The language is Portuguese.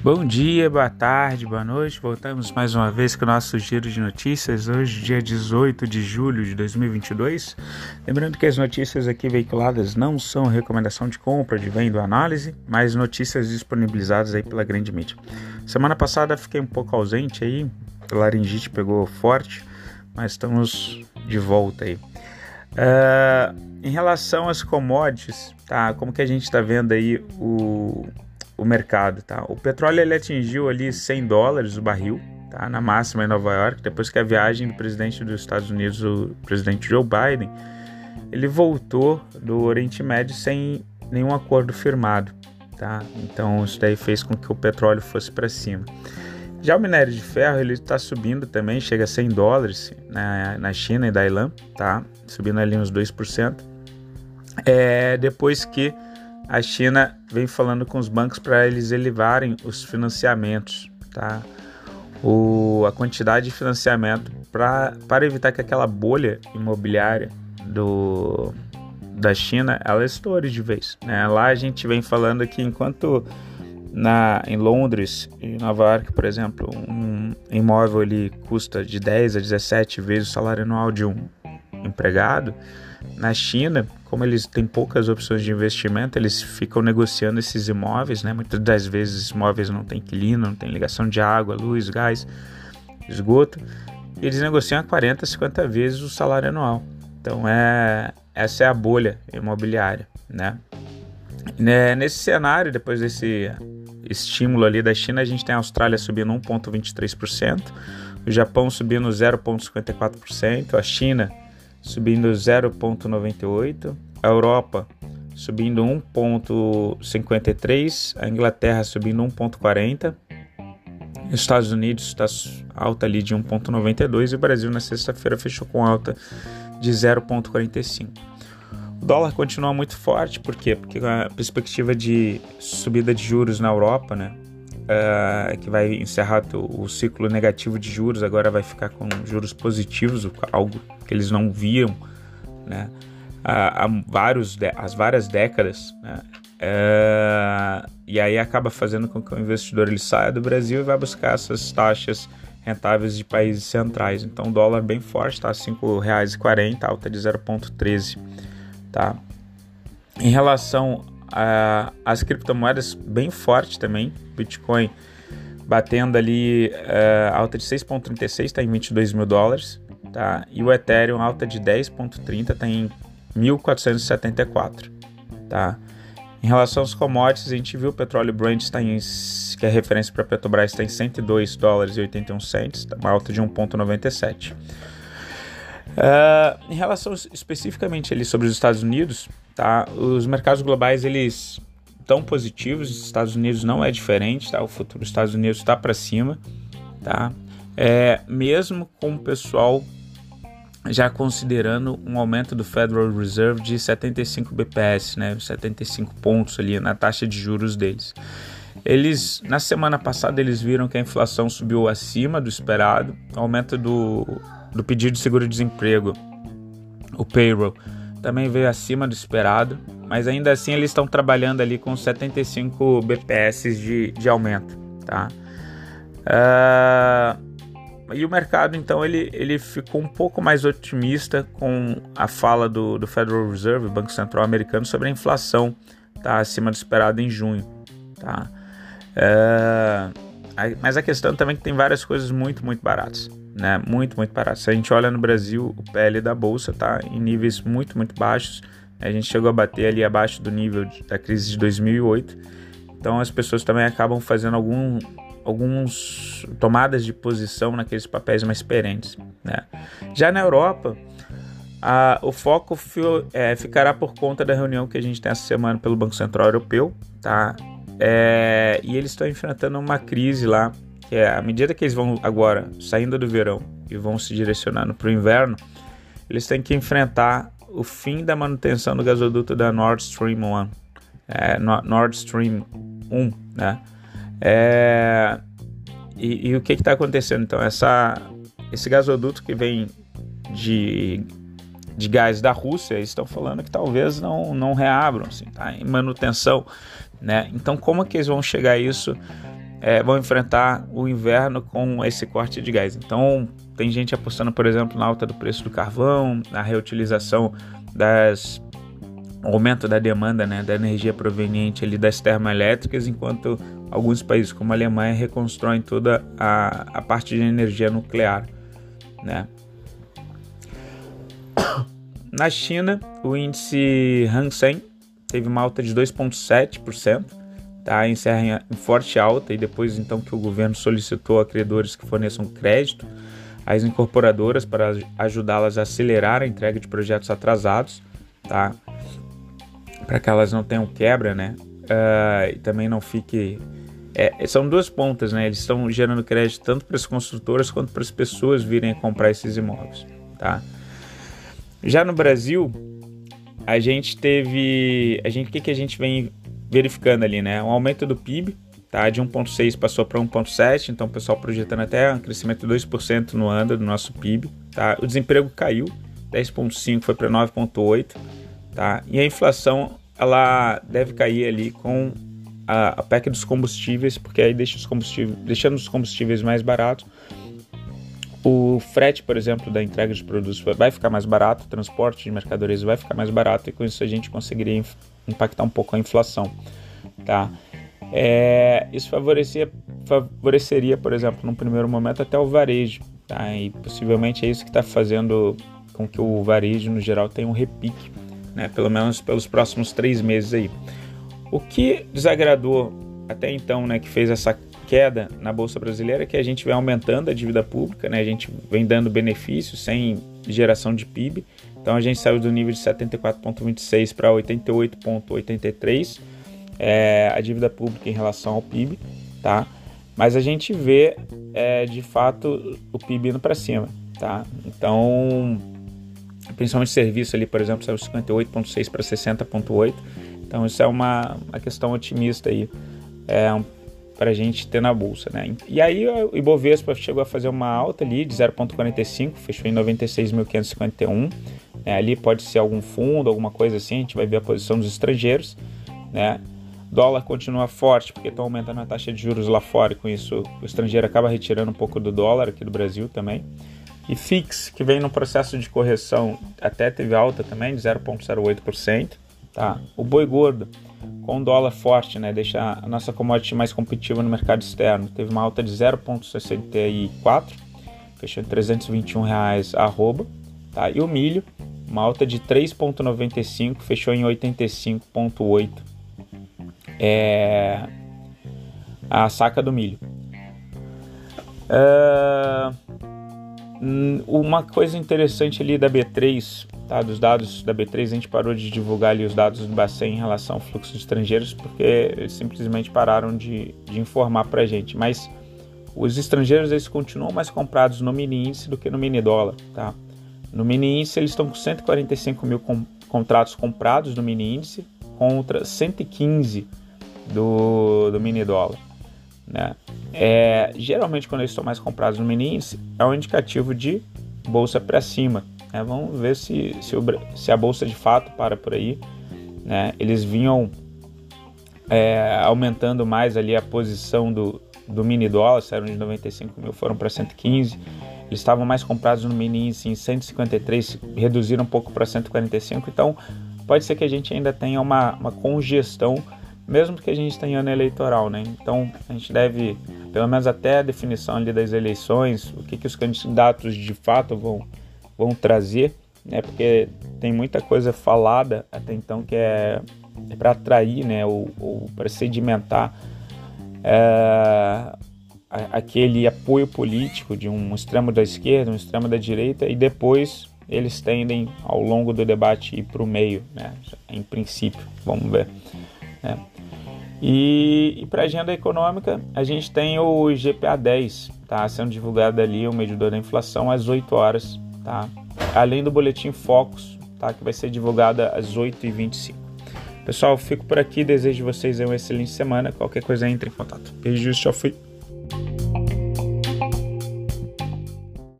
Bom dia, boa tarde, boa noite. Voltamos mais uma vez com o nosso giro de notícias. Hoje, dia 18 de julho de 2022. Lembrando que as notícias aqui veiculadas não são recomendação de compra, de venda ou análise, mas notícias disponibilizadas aí pela grande mídia. Semana passada fiquei um pouco ausente aí, a laringite pegou forte, mas estamos de volta aí. Uh, em relação às commodities, tá? Como que a gente está vendo aí o o mercado, tá? O petróleo ele atingiu ali 100 dólares o barril, tá? Na máxima em Nova York, depois que a viagem do presidente dos Estados Unidos, o presidente Joe Biden, ele voltou do Oriente Médio sem nenhum acordo firmado, tá? Então isso daí fez com que o petróleo fosse para cima. Já o minério de ferro ele está subindo também, chega a 100 dólares na, na China e Dailan, tá? Subindo ali uns 2%. É, depois que a China vem falando com os bancos para eles elevarem os financiamentos, tá? O, a quantidade de financiamento para evitar que aquela bolha imobiliária do, da China ela estoure de vez. Né? Lá a gente vem falando que enquanto na, em Londres e Nova York, por exemplo, um imóvel ele custa de 10 a 17 vezes o salário anual de um empregado, na China, como eles têm poucas opções de investimento, eles ficam negociando esses imóveis, né? Muitas das vezes imóveis não têm inquilino, não tem ligação de água, luz, gás, esgoto. Eles negociam a 40, 50 vezes o salário anual. Então é essa é a bolha imobiliária, né? né? Nesse cenário, depois desse estímulo ali da China, a gente tem a Austrália subindo 1,23%, o Japão subindo 0,54%, a China subindo 0,98, a Europa subindo 1,53, a Inglaterra subindo 1,40, os Estados Unidos está alta ali de 1,92 e o Brasil na sexta-feira fechou com alta de 0,45. O dólar continua muito forte, por quê? Porque a perspectiva de subida de juros na Europa, né, uh, que vai encerrar o ciclo negativo de juros, agora vai ficar com juros positivos, algo que eles não viam né, há, há vários, as várias décadas. Né, uh, e aí acaba fazendo com que o investidor ele saia do Brasil e vá buscar essas taxas rentáveis de países centrais. Então o dólar bem forte, está R$ 5,40, alta de 0,13. Tá? Em relação uh, as criptomoedas bem forte também. Bitcoin batendo ali uh, alta de 6,36, está em 22 mil dólares. Tá? E o Ethereum alta de 10,30, está em 1.474. Tá? Em relação aos commodities, a gente viu o petróleo Brent está em, que é referência para Petrobras, está em 102 dólares e 81 cents, tá uma alta de 1,97. Uh, em relação especificamente ali sobre os Estados Unidos, tá? Os mercados globais eles estão positivos, os Estados Unidos não é diferente, tá? O futuro dos Estados Unidos está para cima, tá? É, mesmo com o pessoal já considerando um aumento do Federal Reserve de 75 BPS, né, 75 pontos ali na taxa de juros deles. Eles na semana passada eles viram que a inflação subiu acima do esperado, aumento do do pedido de seguro-desemprego, o payroll, também veio acima do esperado, mas ainda assim eles estão trabalhando ali com 75 BPS de, de aumento, tá? Uh, e o mercado então ele, ele ficou um pouco mais otimista com a fala do, do Federal Reserve, Banco Central Americano, sobre a inflação tá acima do esperado em junho, tá? Uh, mas a questão também é que tem várias coisas muito, muito baratas né? Muito, muito barato. Se a gente olha no Brasil, o PL da bolsa tá em níveis muito, muito baixos. A gente chegou a bater ali abaixo do nível de, da crise de 2008. Então as pessoas também acabam fazendo algum, alguns tomadas de posição naqueles papéis mais perentes, né? Já na Europa, a, o foco fio, é, ficará por conta da reunião que a gente tem essa semana pelo Banco Central Europeu, tá? É, e eles estão enfrentando uma crise lá é à medida que eles vão agora saindo do verão e vão se direcionando para o inverno, eles têm que enfrentar o fim da manutenção do gasoduto da Nord Stream 1, é, Nord Stream 1, né? É, e, e, o que está acontecendo então? Essa, esse gasoduto que vem de, de gás da Rússia, eles estão falando que talvez não, não reabram, assim, tá em manutenção, né? Então como é que eles vão chegar a isso é, vão enfrentar o inverno com esse corte de gás. Então, tem gente apostando, por exemplo, na alta do preço do carvão, na reutilização das aumento da demanda né, da energia proveniente ali das termoelétricas, enquanto alguns países como a Alemanha reconstroem toda a, a parte de energia nuclear. Né? Na China, o índice Hang Seng teve uma alta de 2,7%, tá? encerra em forte alta, e depois então que o governo solicitou a credores que forneçam crédito às incorporadoras para ajudá-las a acelerar a entrega de projetos atrasados, tá? para que elas não tenham quebra, né? Uh, e também não fique. É, são duas pontas, né? Eles estão gerando crédito tanto para as construtoras quanto para as pessoas virem comprar esses imóveis, tá? Já no Brasil, a gente teve, a gente, o que, que a gente vem verificando ali, né? Um aumento do PIB, tá? De 1,6 passou para 1,7, então o pessoal projetando até um crescimento de 2% no ano do nosso PIB, tá? O desemprego caiu, 10,5 foi para 9,8, tá? E a inflação, ela deve cair ali com a, a PEC dos combustíveis, porque aí deixa os combustíveis, deixando os combustíveis mais baratos, o frete, por exemplo, da entrega de produtos vai ficar mais barato, o transporte de mercadorias vai ficar mais barato e com isso a gente conseguiria impactar um pouco a inflação, tá? É, isso favorecia, favoreceria, por exemplo, num primeiro momento até o varejo, tá? E possivelmente é isso que está fazendo com que o varejo no geral tenha um repique, né? Pelo menos pelos próximos três meses aí. O que desagradou até então, né, que fez essa queda na bolsa brasileira que a gente vem aumentando a dívida pública, né? A gente vem dando benefícios sem geração de PIB. Então a gente saiu do nível de 74,26 para 88,83 é, a dívida pública em relação ao PIB, tá? Mas a gente vê é, de fato o PIB indo para cima, tá? Então, principalmente serviço ali, por exemplo, saiu 58,6 para 60,8. Então isso é uma, uma questão otimista aí. É um para a gente ter na bolsa, né? E aí o Ibovespa chegou a fazer uma alta ali de 0,45, fechou em 96.551. Né? Ali pode ser algum fundo, alguma coisa assim, a gente vai ver a posição dos estrangeiros, né? Dólar continua forte porque estão aumentando a taxa de juros lá fora e com isso o estrangeiro acaba retirando um pouco do dólar aqui do Brasil também. E FIX, que vem no processo de correção, até teve alta também de 0,08%. Tá? O boi gordo com dólar forte, né, deixa a nossa commodity mais competitiva no mercado externo. Teve uma alta de 0,64, fechou em 321 reais arroba, tá? E o milho, uma alta de 3,95, fechou em 85,8 é a saca do milho. É, uma coisa interessante ali da B3 Tá, dos dados da B3, a gente parou de divulgar ali os dados do Bacen em relação ao fluxo de estrangeiros, porque eles simplesmente pararam de, de informar para a gente. Mas os estrangeiros eles continuam mais comprados no mini índice do que no mini dólar. Tá? No mini índice, eles estão com 145 mil com, contratos comprados no mini índice contra 115 do, do mini dólar. Né? É, geralmente, quando eles estão mais comprados no mini índice, é um indicativo de bolsa para cima. É, vamos ver se, se, o, se, a bolsa de fato para por aí. Né? Eles vinham é, aumentando mais ali a posição do, do mini dólar, saíram de 95 mil, foram para 115. Eles estavam mais comprados no mini índice em 153, reduziram um pouco para 145. Então, pode ser que a gente ainda tenha uma, uma congestão, mesmo que a gente tenha ano eleitoral, né? Então, a gente deve, pelo menos até a definição ali das eleições, o que, que os candidatos de fato vão vão trazer, né? Porque tem muita coisa falada até então que é, é para atrair, né? Ou, ou para sedimentar é, aquele apoio político de um extremo da esquerda, um extremo da direita e depois eles tendem ao longo do debate ir para o meio, né? Em princípio, vamos ver. Né? E, e para a agenda econômica, a gente tem o IGPA 10, tá sendo divulgado ali, o medidor da inflação, às 8 horas tá? Além do boletim Focus, tá? Que vai ser divulgado às 8h25. Pessoal, fico por aqui. Desejo vocês uma excelente semana. Qualquer coisa, entre em contato. Beijos, tchau, fui.